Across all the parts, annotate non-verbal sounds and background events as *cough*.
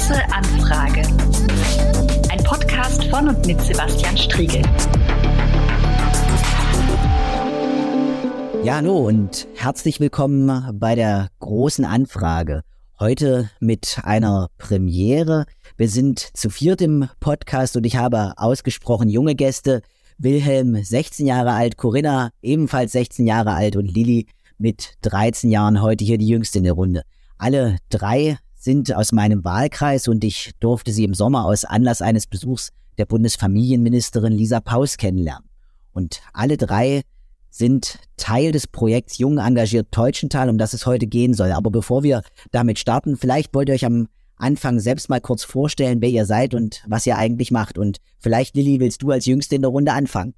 große Anfrage. Ein Podcast von und mit Sebastian Striegel. Ja, hallo und herzlich willkommen bei der großen Anfrage. Heute mit einer Premiere. Wir sind zu viert im Podcast und ich habe ausgesprochen junge Gäste. Wilhelm, 16 Jahre alt, Corinna, ebenfalls 16 Jahre alt und Lilly mit 13 Jahren heute hier die jüngste in der Runde. Alle drei sind aus meinem Wahlkreis und ich durfte sie im Sommer aus Anlass eines Besuchs der Bundesfamilienministerin Lisa Paus kennenlernen. Und alle drei sind Teil des Projekts Jung engagiert Teutschenthal, um das es heute gehen soll. Aber bevor wir damit starten, vielleicht wollt ihr euch am Anfang selbst mal kurz vorstellen, wer ihr seid und was ihr eigentlich macht. Und vielleicht, Lilly, willst du als Jüngste in der Runde anfangen?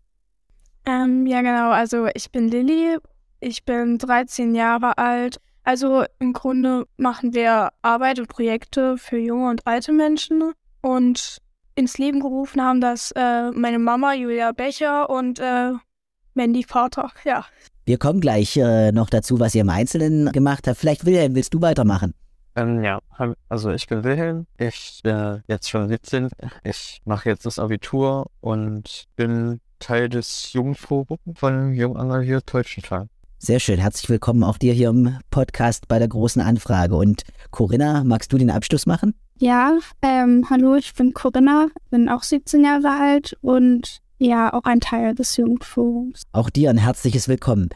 Ähm, ja, genau. Also ich bin Lilly, ich bin 13 Jahre alt also im Grunde machen wir Arbeit und Projekte für junge und alte Menschen und ins Leben gerufen haben das äh, meine Mama Julia Becher und äh, Mandy Vater, *laughs* ja. Wir kommen gleich äh, noch dazu, was ihr im Einzelnen gemacht habt. Vielleicht Wilhelm, willst du weitermachen? Ähm, ja, also ich bin Wilhelm, ich bin jetzt schon 17, ich mache jetzt das Abitur und bin Teil des Jugendforums von Jung Engagiert Deutschenthal. Sehr schön. Herzlich willkommen auch dir hier im Podcast bei der großen Anfrage. Und Corinna, magst du den Abschluss machen? Ja, ähm, hallo, ich bin Corinna, bin auch 17 Jahre alt und ja, auch ein Teil des Jugendforums. Auch dir ein herzliches Willkommen.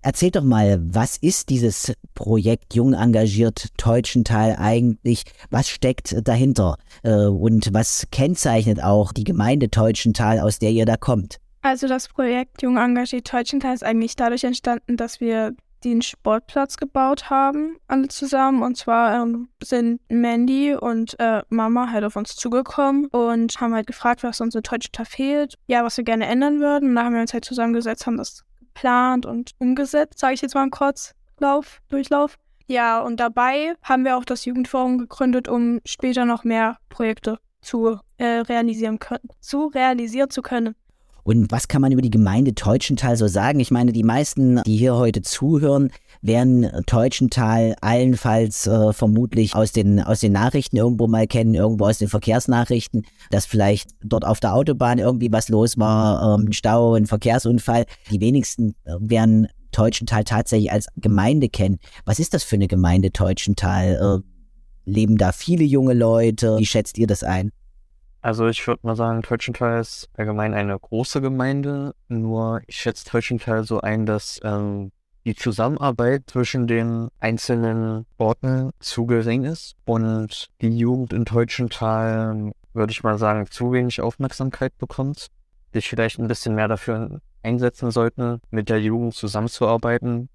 Erzähl doch mal, was ist dieses Projekt Jung engagiert Teutschenthal eigentlich? Was steckt dahinter? Äh, und was kennzeichnet auch die Gemeinde Teutschenthal, aus der ihr da kommt? Also das Projekt Jung engagiert Teutschenthal ist eigentlich dadurch entstanden, dass wir den Sportplatz gebaut haben, alle zusammen. Und zwar ähm, sind Mandy und äh, Mama halt auf uns zugekommen und haben halt gefragt, was uns in Teutschenthal fehlt. Ja, was wir gerne ändern würden. Und da haben wir uns halt zusammengesetzt, haben das geplant und umgesetzt, sage ich jetzt mal im Kurzlauf, Durchlauf. Ja, und dabei haben wir auch das Jugendforum gegründet, um später noch mehr Projekte zu äh, realisieren können, zu realisieren zu können. Und was kann man über die Gemeinde Teutschenthal so sagen? Ich meine, die meisten, die hier heute zuhören, werden Teutschenthal allenfalls äh, vermutlich aus den, aus den Nachrichten irgendwo mal kennen, irgendwo aus den Verkehrsnachrichten, dass vielleicht dort auf der Autobahn irgendwie was los war, ähm, ein Stau, ein Verkehrsunfall. Die wenigsten äh, werden Teutschenthal tatsächlich als Gemeinde kennen. Was ist das für eine Gemeinde Teutschenthal? Äh, leben da viele junge Leute? Wie schätzt ihr das ein? Also ich würde mal sagen, Teutschenthal ist allgemein eine große Gemeinde, nur ich schätze Teutschenthal so ein, dass ähm, die Zusammenarbeit zwischen den einzelnen Orten zu gering ist. Und die Jugend in Teutschenthal, würde ich mal sagen, zu wenig Aufmerksamkeit bekommt, sich vielleicht ein bisschen mehr dafür einsetzen sollten, mit der Jugend zusammenzuarbeiten,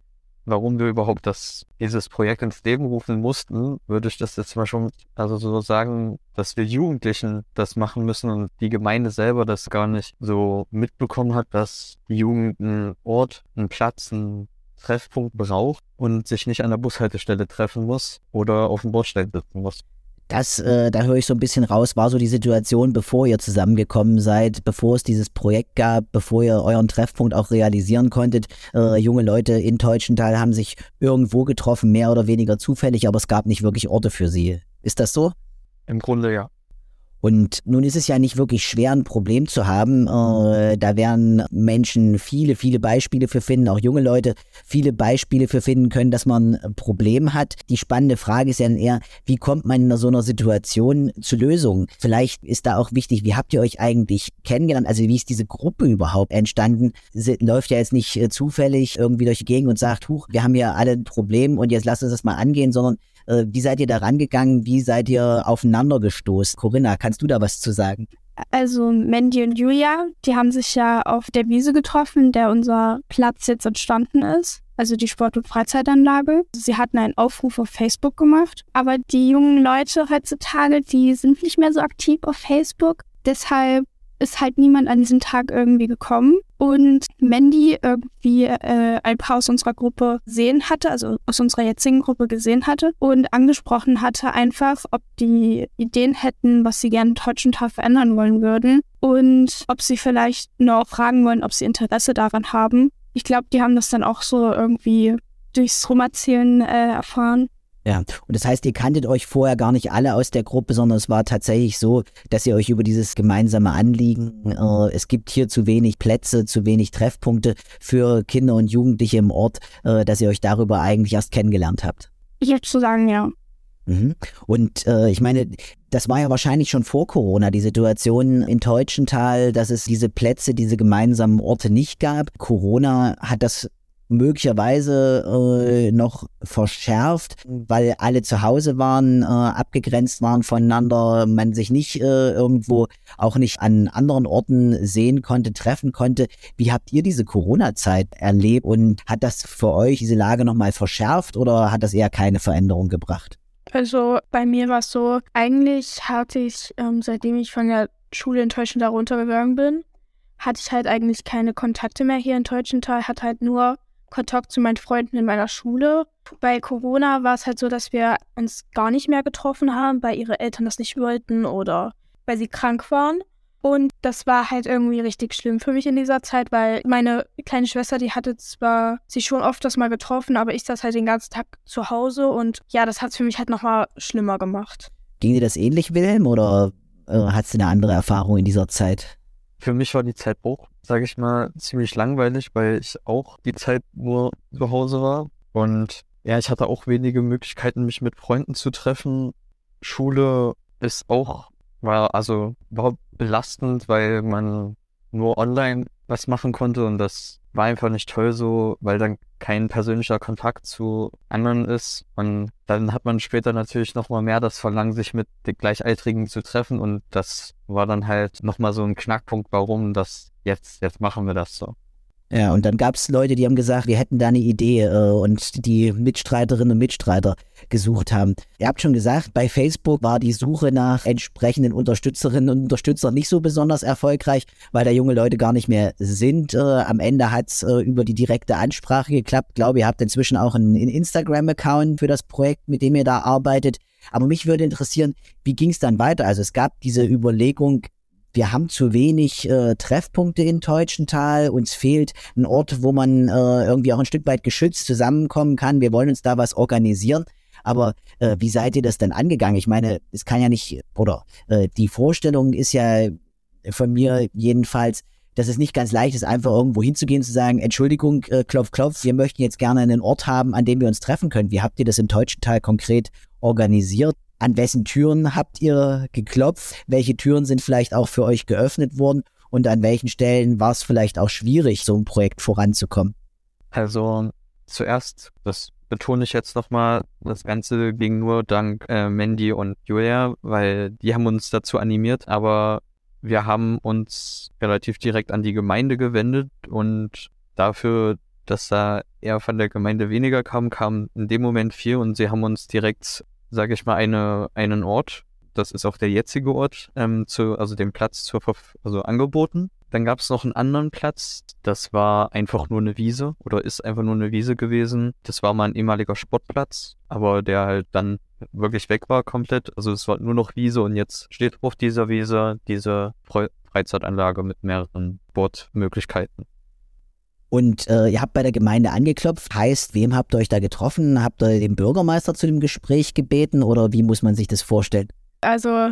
warum wir überhaupt das, dieses Projekt ins Leben rufen mussten, würde ich das jetzt mal schon, also so sagen, dass wir Jugendlichen das machen müssen und die Gemeinde selber das gar nicht so mitbekommen hat, dass die Jugend einen Ort, einen Platz, einen Treffpunkt braucht und sich nicht an der Bushaltestelle treffen muss oder auf dem Bordstein sitzen muss. Das, äh, da höre ich so ein bisschen raus, war so die Situation, bevor ihr zusammengekommen seid, bevor es dieses Projekt gab, bevor ihr euren Treffpunkt auch realisieren konntet. Äh, junge Leute in Teutschenthal haben sich irgendwo getroffen, mehr oder weniger zufällig, aber es gab nicht wirklich Orte für sie. Ist das so? Im Grunde ja. Und nun ist es ja nicht wirklich schwer, ein Problem zu haben. Äh, da werden Menschen viele, viele Beispiele für finden, auch junge Leute viele Beispiele für finden können, dass man ein Problem hat. Die spannende Frage ist ja dann eher, wie kommt man in so einer Situation zu Lösungen? Vielleicht ist da auch wichtig, wie habt ihr euch eigentlich kennengelernt? Also wie ist diese Gruppe überhaupt entstanden? Sie läuft ja jetzt nicht äh, zufällig irgendwie durch die Gegend und sagt, huch, wir haben ja alle ein Problem und jetzt lasst uns das mal angehen, sondern äh, wie seid ihr da rangegangen? Wie seid ihr aufeinander gestoßen? Corinna, kannst du da was zu sagen? Also Mandy und Julia, die haben sich ja auf der Wiese getroffen, der unser Platz jetzt entstanden ist. Also die Sport- und Freizeitanlage. Sie hatten einen Aufruf auf Facebook gemacht. Aber die jungen Leute heutzutage, die sind nicht mehr so aktiv auf Facebook. Deshalb ist halt niemand an diesem Tag irgendwie gekommen und Mandy irgendwie äh, ein paar aus unserer Gruppe gesehen hatte, also aus unserer jetzigen Gruppe gesehen hatte und angesprochen hatte einfach, ob die Ideen hätten, was sie gerne in Tag verändern wollen würden und ob sie vielleicht noch fragen wollen, ob sie Interesse daran haben. Ich glaube, die haben das dann auch so irgendwie durchs Rumerzählen äh, erfahren. Ja, und das heißt, ihr kanntet euch vorher gar nicht alle aus der Gruppe, sondern es war tatsächlich so, dass ihr euch über dieses gemeinsame Anliegen, äh, es gibt hier zu wenig Plätze, zu wenig Treffpunkte für Kinder und Jugendliche im Ort, äh, dass ihr euch darüber eigentlich erst kennengelernt habt. Ich würde so sagen, ja. Mhm. Und äh, ich meine, das war ja wahrscheinlich schon vor Corona die Situation in Teutschenthal, dass es diese Plätze, diese gemeinsamen Orte nicht gab. Corona hat das möglicherweise äh, noch verschärft, weil alle zu Hause waren, äh, abgegrenzt waren voneinander, man sich nicht äh, irgendwo auch nicht an anderen Orten sehen konnte, treffen konnte. Wie habt ihr diese Corona-Zeit erlebt und hat das für euch diese Lage nochmal verschärft oder hat das eher keine Veränderung gebracht? Also bei mir war es so, eigentlich hatte ich, ähm, seitdem ich von der Schule in Teutschenthal da runtergegangen bin, hatte ich halt eigentlich keine Kontakte mehr hier in Teutschenthal, hatte halt nur Kontakt zu meinen Freunden in meiner Schule. Bei Corona war es halt so, dass wir uns gar nicht mehr getroffen haben, weil ihre Eltern das nicht wollten oder weil sie krank waren. Und das war halt irgendwie richtig schlimm für mich in dieser Zeit, weil meine kleine Schwester, die hatte zwar sie schon oft das mal getroffen, aber ich saß halt den ganzen Tag zu Hause und ja, das hat es für mich halt nochmal schlimmer gemacht. Ging dir das ähnlich, Wilhelm, oder äh, hattest du eine andere Erfahrung in dieser Zeit? Für mich war die Zeit auch, sage ich mal, ziemlich langweilig, weil ich auch die Zeit nur zu Hause war. Und ja, ich hatte auch wenige Möglichkeiten, mich mit Freunden zu treffen. Schule ist auch, war also war belastend, weil man nur online was machen konnte und das war einfach nicht toll so, weil dann kein persönlicher Kontakt zu anderen ist. Und dann hat man später natürlich nochmal mehr das Verlangen, sich mit den Gleichaltrigen zu treffen. Und das war dann halt nochmal so ein Knackpunkt, warum das jetzt, jetzt machen wir das so. Ja, und dann gab es Leute, die haben gesagt, wir hätten da eine Idee äh, und die Mitstreiterinnen und Mitstreiter gesucht haben. Ihr habt schon gesagt, bei Facebook war die Suche nach entsprechenden Unterstützerinnen und Unterstützern nicht so besonders erfolgreich, weil da junge Leute gar nicht mehr sind. Äh, am Ende hat es äh, über die direkte Ansprache geklappt. Ich glaube, ihr habt inzwischen auch einen, einen Instagram-Account für das Projekt, mit dem ihr da arbeitet. Aber mich würde interessieren, wie ging es dann weiter? Also es gab diese Überlegung, wir haben zu wenig äh, Treffpunkte in Teutschenthal, uns fehlt ein Ort, wo man äh, irgendwie auch ein Stück weit geschützt zusammenkommen kann. Wir wollen uns da was organisieren. Aber äh, wie seid ihr das denn angegangen? Ich meine, es kann ja nicht, oder äh, die Vorstellung ist ja von mir jedenfalls, dass es nicht ganz leicht ist, einfach irgendwo hinzugehen, zu sagen, Entschuldigung, äh, klopf, klopf, wir möchten jetzt gerne einen Ort haben, an dem wir uns treffen können. Wie habt ihr das im Teutschenthal konkret organisiert? An wessen Türen habt ihr geklopft? Welche Türen sind vielleicht auch für euch geöffnet worden? Und an welchen Stellen war es vielleicht auch schwierig, so ein Projekt voranzukommen? Also zuerst, das betone ich jetzt nochmal, das Ganze ging nur dank äh, Mandy und Julia, weil die haben uns dazu animiert, aber wir haben uns relativ direkt an die Gemeinde gewendet und dafür, dass da eher von der Gemeinde weniger kam, kam in dem Moment viel und sie haben uns direkt sage ich mal, eine, einen Ort. Das ist auch der jetzige Ort, ähm, zu, also den Platz zur also angeboten. Dann gab es noch einen anderen Platz, das war einfach nur eine Wiese oder ist einfach nur eine Wiese gewesen. Das war mal ein ehemaliger Sportplatz, aber der halt dann wirklich weg war komplett. Also es war nur noch Wiese und jetzt steht auf dieser Wiese diese Freizeitanlage mit mehreren Sportmöglichkeiten. Und äh, ihr habt bei der Gemeinde angeklopft. Heißt, wem habt ihr euch da getroffen? Habt ihr den Bürgermeister zu dem Gespräch gebeten oder wie muss man sich das vorstellen? Also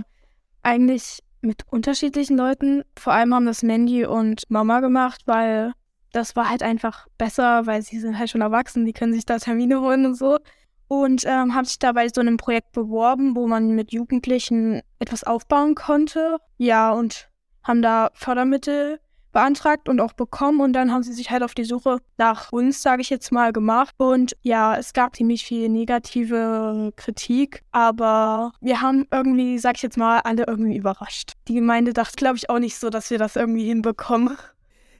eigentlich mit unterschiedlichen Leuten. Vor allem haben das Mandy und Mama gemacht, weil das war halt einfach besser, weil sie sind halt schon erwachsen, die können sich da Termine holen und so. Und ähm, habe sich da bei so einem Projekt beworben, wo man mit Jugendlichen etwas aufbauen konnte. Ja, und haben da Fördermittel beantragt und auch bekommen und dann haben sie sich halt auf die Suche nach uns, sage ich jetzt mal, gemacht. Und ja, es gab ziemlich viel negative Kritik, aber wir haben irgendwie, sag ich jetzt mal, alle irgendwie überrascht. Die Gemeinde dachte, glaube ich, auch nicht so, dass wir das irgendwie hinbekommen.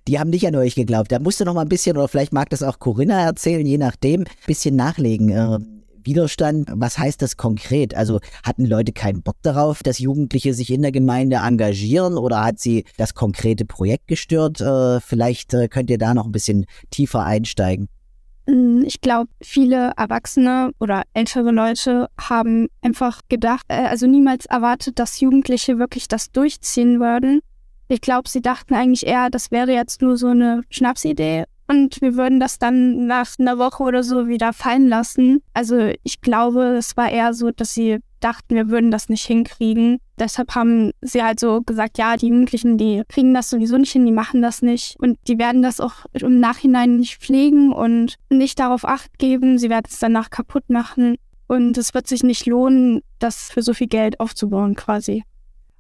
Die haben nicht an euch geglaubt. Da musste noch mal ein bisschen, oder vielleicht mag das auch Corinna erzählen, je nachdem, ein bisschen nachlegen. Widerstand, was heißt das konkret? Also hatten Leute keinen Bock darauf, dass Jugendliche sich in der Gemeinde engagieren oder hat sie das konkrete Projekt gestört? Äh, vielleicht äh, könnt ihr da noch ein bisschen tiefer einsteigen. Mm, ich glaube, viele Erwachsene oder ältere Leute haben einfach gedacht, äh, also niemals erwartet, dass Jugendliche wirklich das durchziehen würden. Ich glaube, sie dachten eigentlich eher, das wäre jetzt nur so eine Schnapsidee und wir würden das dann nach einer Woche oder so wieder fallen lassen. Also ich glaube, es war eher so, dass sie dachten, wir würden das nicht hinkriegen. Deshalb haben sie halt so gesagt, ja, die Jugendlichen, die kriegen das sowieso nicht hin, die machen das nicht. Und die werden das auch im Nachhinein nicht pflegen und nicht darauf acht geben. Sie werden es danach kaputt machen. Und es wird sich nicht lohnen, das für so viel Geld aufzubauen quasi.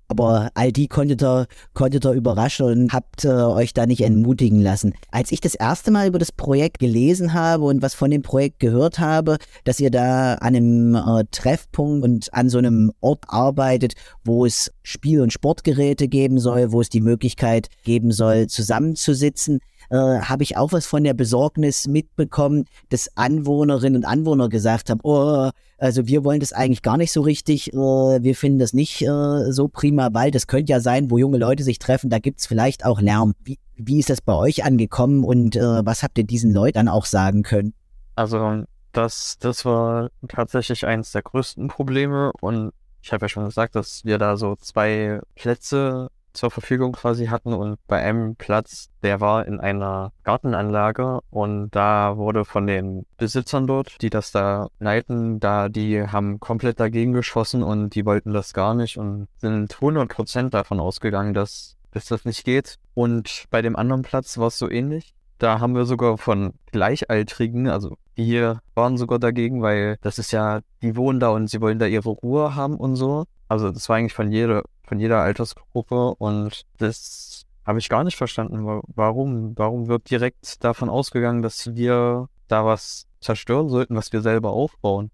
Aber all die konntet ihr, konntet ihr überraschen und habt äh, euch da nicht entmutigen lassen. Als ich das erste Mal über das Projekt gelesen habe und was von dem Projekt gehört habe, dass ihr da an einem äh, Treffpunkt und an so einem Ort arbeitet, wo es Spiel- und Sportgeräte geben soll, wo es die Möglichkeit geben soll, zusammenzusitzen, äh, habe ich auch was von der Besorgnis mitbekommen, dass Anwohnerinnen und Anwohner gesagt haben, oh, also wir wollen das eigentlich gar nicht so richtig, äh, wir finden das nicht äh, so prima, weil das könnte ja sein, wo junge Leute sich treffen, da gibt's vielleicht auch Lärm. Wie, wie ist das bei euch angekommen und äh, was habt ihr diesen Leuten auch sagen können? Also das, das war tatsächlich eines der größten Probleme und ich habe ja schon gesagt, dass wir da so zwei Plätze zur Verfügung quasi hatten und bei einem Platz, der war in einer Gartenanlage und da wurde von den Besitzern dort, die das da leiten, da die haben komplett dagegen geschossen und die wollten das gar nicht und sind 100% davon ausgegangen, dass, dass das nicht geht. Und bei dem anderen Platz war es so ähnlich. Da haben wir sogar von Gleichaltrigen, also die hier waren sogar dagegen, weil das ist ja, die wohnen da und sie wollen da ihre Ruhe haben und so. Also das war eigentlich von jeder, von jeder Altersgruppe und das habe ich gar nicht verstanden. Warum? Warum wird direkt davon ausgegangen, dass wir da was zerstören sollten, was wir selber aufbauen?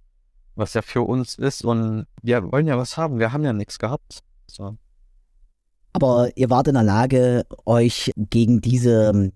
Was ja für uns ist und wir wollen ja was haben. Wir haben ja nichts gehabt. So. Aber ihr wart in der Lage, euch gegen diese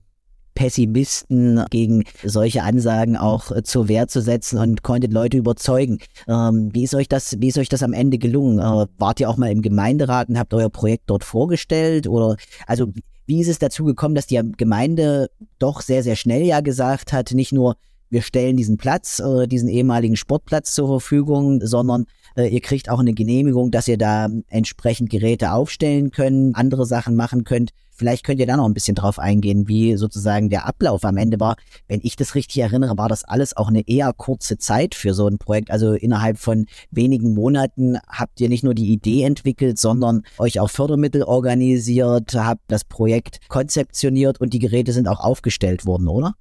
Pessimisten gegen solche Ansagen auch äh, zur Wehr zu setzen und konntet Leute überzeugen. Ähm, wie ist euch das, wie ist euch das am Ende gelungen? Äh, wart ihr auch mal im Gemeinderat und habt euer Projekt dort vorgestellt? Oder also wie ist es dazu gekommen, dass die Gemeinde doch sehr, sehr schnell ja gesagt hat, nicht nur wir stellen diesen Platz, äh, diesen ehemaligen Sportplatz zur Verfügung, sondern äh, ihr kriegt auch eine Genehmigung, dass ihr da entsprechend Geräte aufstellen könnt, andere Sachen machen könnt. Vielleicht könnt ihr da noch ein bisschen drauf eingehen, wie sozusagen der Ablauf am Ende war. Wenn ich das richtig erinnere, war das alles auch eine eher kurze Zeit für so ein Projekt. Also innerhalb von wenigen Monaten habt ihr nicht nur die Idee entwickelt, sondern euch auch Fördermittel organisiert, habt das Projekt konzeptioniert und die Geräte sind auch aufgestellt worden, oder?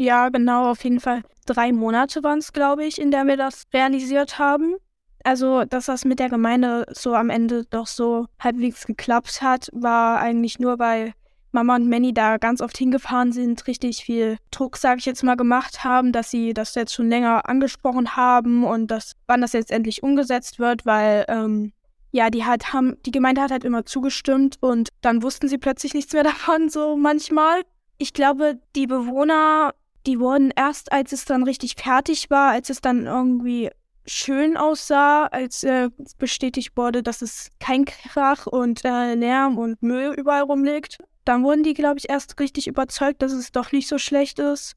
Ja, genau, auf jeden Fall. Drei Monate waren es, glaube ich, in der wir das realisiert haben also, dass das mit der Gemeinde so am Ende doch so halbwegs geklappt hat, war eigentlich nur, weil Mama und Manny da ganz oft hingefahren sind, richtig viel Druck, sage ich jetzt mal, gemacht haben, dass sie das jetzt schon länger angesprochen haben und dass, wann das jetzt endlich umgesetzt wird, weil ähm, ja, die halt haben, die Gemeinde hat halt immer zugestimmt und dann wussten sie plötzlich nichts mehr *laughs* davon, so manchmal. Ich glaube, die Bewohner, die wurden erst, als es dann richtig fertig war, als es dann irgendwie schön aussah, als äh, bestätigt wurde, dass es kein Krach und äh, Lärm und Müll überall rumliegt. Dann wurden die, glaube ich, erst richtig überzeugt, dass es doch nicht so schlecht ist.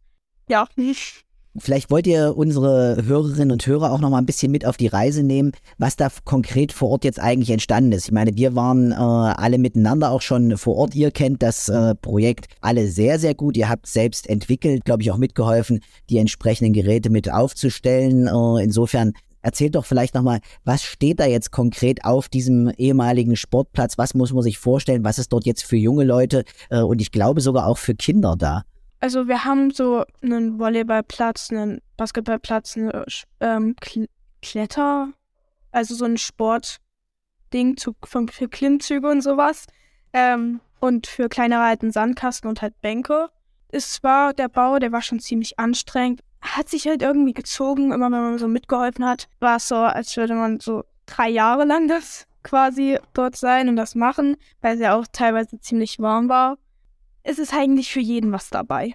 Ja. *laughs* Vielleicht wollt ihr unsere Hörerinnen und Hörer auch noch mal ein bisschen mit auf die Reise nehmen, was da konkret vor Ort jetzt eigentlich entstanden ist. Ich meine, wir waren äh, alle miteinander auch schon vor Ort. Ihr kennt das äh, Projekt alle sehr, sehr gut. Ihr habt selbst entwickelt, glaube ich, auch mitgeholfen, die entsprechenden Geräte mit aufzustellen. Äh, insofern Erzählt doch vielleicht nochmal, was steht da jetzt konkret auf diesem ehemaligen Sportplatz? Was muss man sich vorstellen? Was ist dort jetzt für junge Leute äh, und ich glaube sogar auch für Kinder da? Also wir haben so einen Volleyballplatz, einen Basketballplatz, eine ähm, Kletter, also so ein Sportding für, Klimmzüge und sowas. Ähm, und für kleinere einen Sandkasten und halt Bänke. Es war der Bau, der war schon ziemlich anstrengend. Hat sich halt irgendwie gezogen, immer wenn man so mitgeholfen hat. War es so, als würde man so drei Jahre lang *laughs* das quasi dort sein und das machen, weil es ja auch teilweise ziemlich warm war es ist eigentlich für jeden was dabei.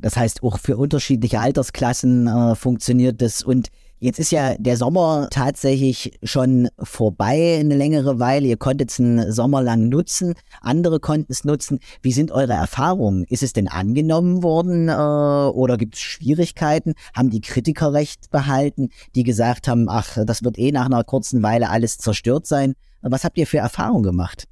Das heißt, auch für unterschiedliche Altersklassen äh, funktioniert das. Und jetzt ist ja der Sommer tatsächlich schon vorbei, eine längere Weile. Ihr konntet es einen Sommer lang nutzen, andere konnten es nutzen. Wie sind eure Erfahrungen? Ist es denn angenommen worden äh, oder gibt es Schwierigkeiten? Haben die Kritiker recht behalten, die gesagt haben, ach, das wird eh nach einer kurzen Weile alles zerstört sein? Was habt ihr für Erfahrungen gemacht?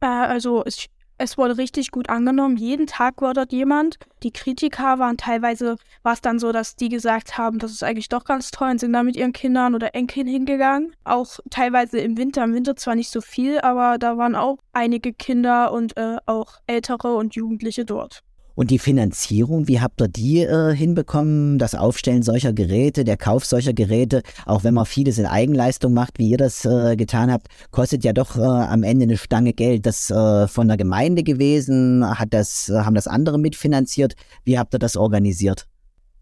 Äh, also ich es wurde richtig gut angenommen. Jeden Tag war dort jemand. Die Kritiker waren teilweise, war es dann so, dass die gesagt haben, das ist eigentlich doch ganz toll und sind da mit ihren Kindern oder Enkeln hingegangen. Auch teilweise im Winter, im Winter zwar nicht so viel, aber da waren auch einige Kinder und äh, auch Ältere und Jugendliche dort. Und die Finanzierung, wie habt ihr die äh, hinbekommen? Das Aufstellen solcher Geräte, der Kauf solcher Geräte, auch wenn man vieles in Eigenleistung macht, wie ihr das äh, getan habt, kostet ja doch äh, am Ende eine Stange Geld. Das äh, von der Gemeinde gewesen, hat das, haben das andere mitfinanziert. Wie habt ihr das organisiert?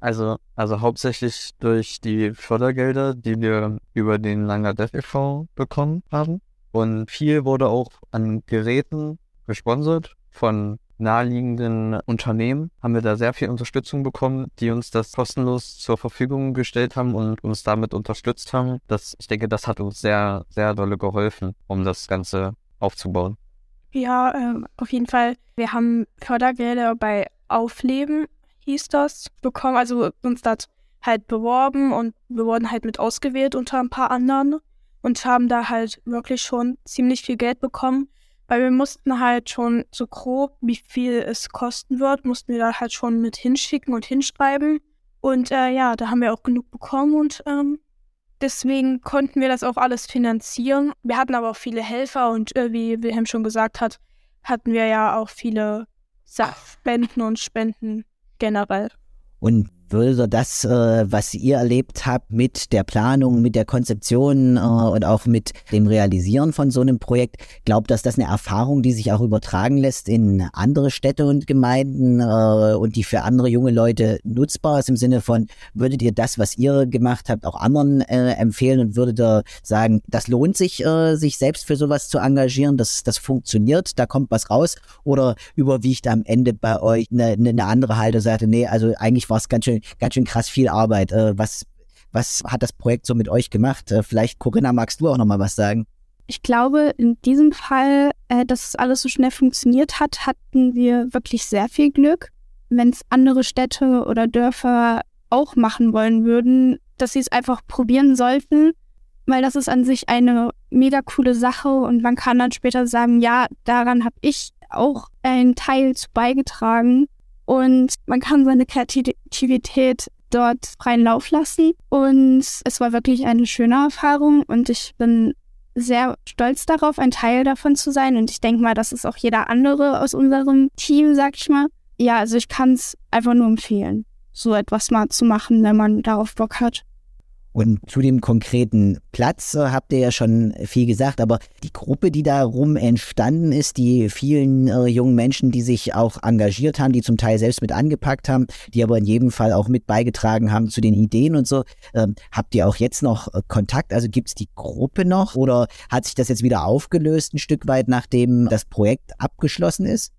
Also, also hauptsächlich durch die Fördergelder, die wir über den Langer Dev e.V. bekommen haben. Und viel wurde auch an Geräten gesponsert von naheliegenden Unternehmen haben wir da sehr viel Unterstützung bekommen, die uns das kostenlos zur Verfügung gestellt haben und uns damit unterstützt haben. Das, ich denke, das hat uns sehr, sehr dolle geholfen, um das Ganze aufzubauen. Ja, äh, auf jeden Fall. Wir haben Fördergelder bei Aufleben, hieß das, bekommen. Also uns das halt beworben und wir wurden halt mit ausgewählt unter ein paar anderen und haben da halt wirklich schon ziemlich viel Geld bekommen weil wir mussten halt schon so grob, wie viel es kosten wird, mussten wir da halt schon mit hinschicken und hinschreiben. Und äh, ja, da haben wir auch genug bekommen und ähm, deswegen konnten wir das auch alles finanzieren. Wir hatten aber auch viele Helfer und äh, wie Wilhelm schon gesagt hat, hatten wir ja auch viele Spenden und Spenden generell. Und würde das, äh, was ihr erlebt habt mit der Planung, mit der Konzeption äh, und auch mit dem Realisieren von so einem Projekt, glaubt, dass das eine Erfahrung, die sich auch übertragen lässt in andere Städte und Gemeinden äh, und die für andere junge Leute nutzbar ist im Sinne von, würdet ihr das, was ihr gemacht habt, auch anderen äh, empfehlen und würdet ihr sagen, das lohnt sich, äh, sich selbst für sowas zu engagieren, das, das funktioniert, da kommt was raus? Oder überwiegt am Ende bei euch eine, eine andere Haltung, sagte, nee, also eigentlich war es ganz schön ganz schön krass viel Arbeit. Äh, was, was hat das Projekt so mit euch gemacht? Äh, vielleicht, Corinna, magst du auch noch mal was sagen? Ich glaube, in diesem Fall, äh, dass alles so schnell funktioniert hat, hatten wir wirklich sehr viel Glück. Wenn es andere Städte oder Dörfer auch machen wollen würden, dass sie es einfach probieren sollten, weil das ist an sich eine mega coole Sache und man kann dann später sagen, ja, daran habe ich auch einen Teil zu beigetragen und man kann seine Kreativität dort freien Lauf lassen. Und es war wirklich eine schöne Erfahrung und ich bin sehr stolz darauf, ein Teil davon zu sein. Und ich denke mal, das ist auch jeder andere aus unserem Team, sag ich mal. Ja, also ich kann es einfach nur empfehlen, so etwas mal zu machen, wenn man darauf Bock hat. Und zu dem konkreten Platz äh, habt ihr ja schon viel gesagt, aber die Gruppe, die darum entstanden ist, die vielen äh, jungen Menschen, die sich auch engagiert haben, die zum Teil selbst mit angepackt haben, die aber in jedem Fall auch mit beigetragen haben zu den Ideen und so, äh, habt ihr auch jetzt noch äh, Kontakt? Also gibt es die Gruppe noch oder hat sich das jetzt wieder aufgelöst ein Stück weit, nachdem das Projekt abgeschlossen ist?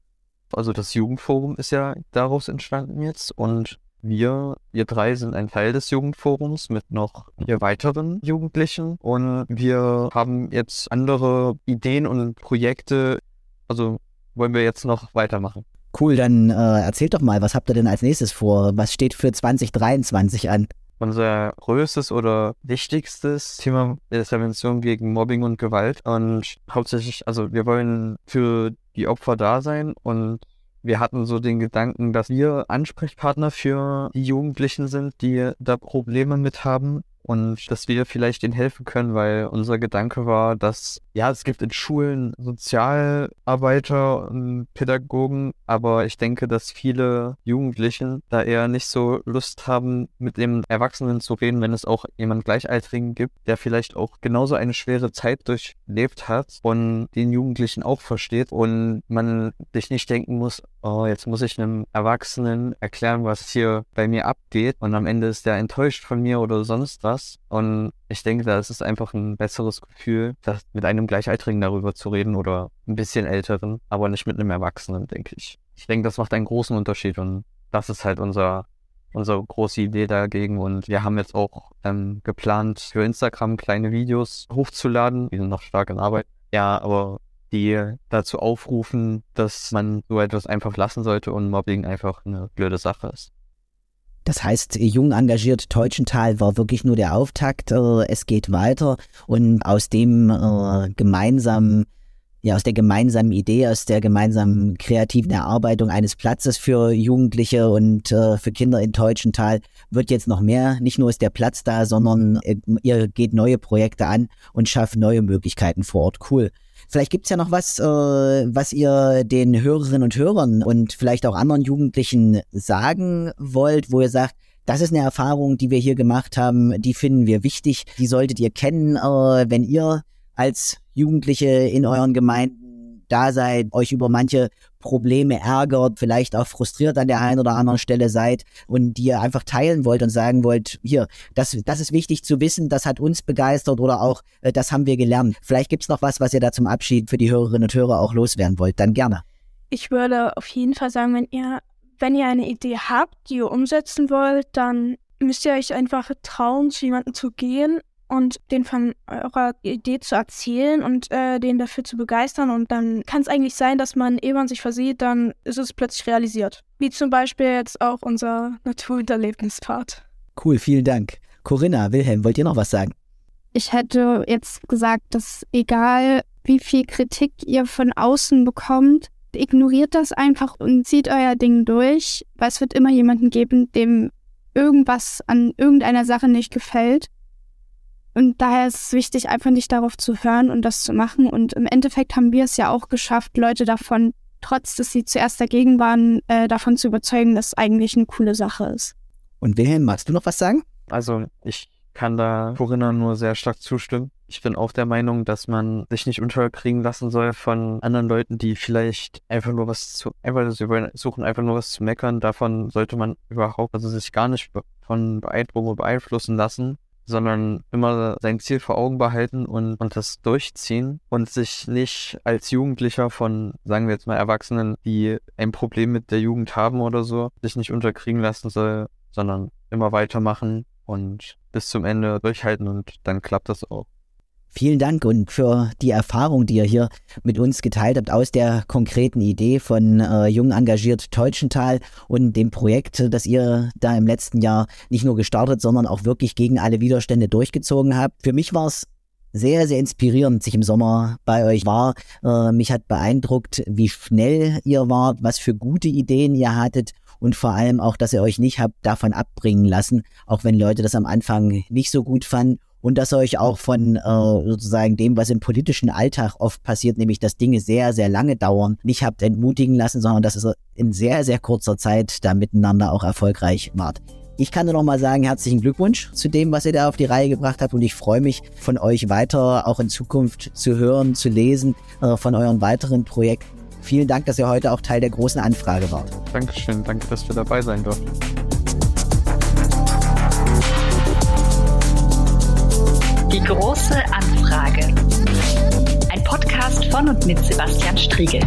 Also das Jugendforum ist ja daraus entstanden jetzt und wir, wir drei sind ein Teil des Jugendforums mit noch vier weiteren Jugendlichen und wir haben jetzt andere Ideen und Projekte. Also wollen wir jetzt noch weitermachen. Cool, dann äh, erzählt doch mal, was habt ihr denn als nächstes vor? Was steht für 2023 an? Unser größtes oder wichtigstes Thema ist Prävention gegen Mobbing und Gewalt. Und hauptsächlich, also wir wollen für die Opfer da sein und wir hatten so den Gedanken, dass wir Ansprechpartner für die Jugendlichen sind, die da Probleme mit haben und dass wir vielleicht ihnen helfen können, weil unser Gedanke war, dass ja, es gibt in Schulen Sozialarbeiter und Pädagogen, aber ich denke, dass viele Jugendlichen da eher nicht so Lust haben, mit dem Erwachsenen zu reden, wenn es auch jemand Gleichaltrigen gibt, der vielleicht auch genauso eine schwere Zeit durchlebt hat und den Jugendlichen auch versteht und man sich nicht denken muss, oh, jetzt muss ich einem Erwachsenen erklären, was hier bei mir abgeht und am Ende ist der enttäuscht von mir oder sonst was. Und ich denke, da ist es einfach ein besseres Gefühl, das mit einem Gleichaltrigen darüber zu reden oder ein bisschen älteren, aber nicht mit einem Erwachsenen, denke ich. Ich denke, das macht einen großen Unterschied und das ist halt unser unsere große Idee dagegen und wir haben jetzt auch ähm, geplant, für Instagram kleine Videos hochzuladen. Die sind noch stark in Arbeit. Ja, aber die dazu aufrufen, dass man so etwas einfach lassen sollte und Mobbing einfach eine blöde Sache ist. Das heißt, jung engagiert Teutschenthal war wirklich nur der Auftakt. Äh, es geht weiter und aus dem äh, gemeinsamen ja, aus der gemeinsamen Idee, aus der gemeinsamen kreativen Erarbeitung eines Platzes für Jugendliche und äh, für Kinder in Teutschenthal wird jetzt noch mehr. Nicht nur ist der Platz da, sondern ihr geht neue Projekte an und schafft neue Möglichkeiten vor Ort. Cool. Vielleicht gibt's ja noch was, äh, was ihr den Hörerinnen und Hörern und vielleicht auch anderen Jugendlichen sagen wollt, wo ihr sagt, das ist eine Erfahrung, die wir hier gemacht haben, die finden wir wichtig, die solltet ihr kennen, äh, wenn ihr als Jugendliche in euren Gemeinden da seid, euch über manche Probleme ärgert, vielleicht auch frustriert an der einen oder anderen Stelle seid und die ihr einfach teilen wollt und sagen wollt, hier, das, das ist wichtig zu wissen, das hat uns begeistert oder auch, äh, das haben wir gelernt. Vielleicht gibt's noch was, was ihr da zum Abschied für die Hörerinnen und Hörer auch loswerden wollt, dann gerne. Ich würde auf jeden Fall sagen, wenn ihr, wenn ihr eine Idee habt, die ihr umsetzen wollt, dann müsst ihr euch einfach trauen, zu jemandem zu gehen und den von eurer Idee zu erzählen und äh, den dafür zu begeistern. Und dann kann es eigentlich sein, dass man, ehe man sich versieht, dann ist es plötzlich realisiert. Wie zum Beispiel jetzt auch unser *laughs* Natur- und Erlebnispart. Cool, vielen Dank. Corinna, Wilhelm, wollt ihr noch was sagen? Ich hätte jetzt gesagt, dass egal wie viel Kritik ihr von außen bekommt, ignoriert das einfach und zieht euer Ding durch, weil es wird immer jemanden geben, dem irgendwas an irgendeiner Sache nicht gefällt. Und daher ist es wichtig, einfach nicht darauf zu hören und das zu machen. Und im Endeffekt haben wir es ja auch geschafft, Leute davon, trotz dass sie zuerst dagegen waren, äh, davon zu überzeugen, dass es eigentlich eine coole Sache ist. Und Wilhelm, magst du noch was sagen? Also ich kann da Corinna nur sehr stark zustimmen. Ich bin auch der Meinung, dass man sich nicht unterkriegen lassen soll von anderen Leuten, die vielleicht einfach nur was zu, einfach suchen, einfach nur was zu meckern. Davon sollte man überhaupt, also sich gar nicht von Beeindruckung beeinflussen lassen, sondern immer sein Ziel vor Augen behalten und, und das durchziehen und sich nicht als Jugendlicher von, sagen wir jetzt mal, Erwachsenen, die ein Problem mit der Jugend haben oder so, sich nicht unterkriegen lassen soll, sondern immer weitermachen und bis zum Ende durchhalten und dann klappt das auch. Vielen Dank und für die Erfahrung, die ihr hier mit uns geteilt habt aus der konkreten Idee von äh, Jung engagiert Teutschenthal und dem Projekt, das ihr da im letzten Jahr nicht nur gestartet, sondern auch wirklich gegen alle Widerstände durchgezogen habt. Für mich war es sehr, sehr inspirierend, sich im Sommer bei euch war. Äh, mich hat beeindruckt, wie schnell ihr wart, was für gute Ideen ihr hattet und vor allem auch, dass ihr euch nicht habt davon abbringen lassen, auch wenn Leute das am Anfang nicht so gut fanden und dass ihr euch auch von äh, sozusagen dem, was im politischen Alltag oft passiert, nämlich dass Dinge sehr, sehr lange dauern, nicht habt entmutigen lassen, sondern dass ihr in sehr, sehr kurzer Zeit da miteinander auch erfolgreich wart. Ich kann nur noch mal sagen, herzlichen Glückwunsch zu dem, was ihr da auf die Reihe gebracht habt und ich freue mich von euch weiter auch in Zukunft zu hören, zu lesen, äh, von euren weiteren Projekten. Vielen Dank, dass ihr heute auch Teil der großen Anfrage wart. Dankeschön, danke, dass wir dabei sein durften. Die große Anfrage. Ein Podcast von und mit Sebastian Striegel.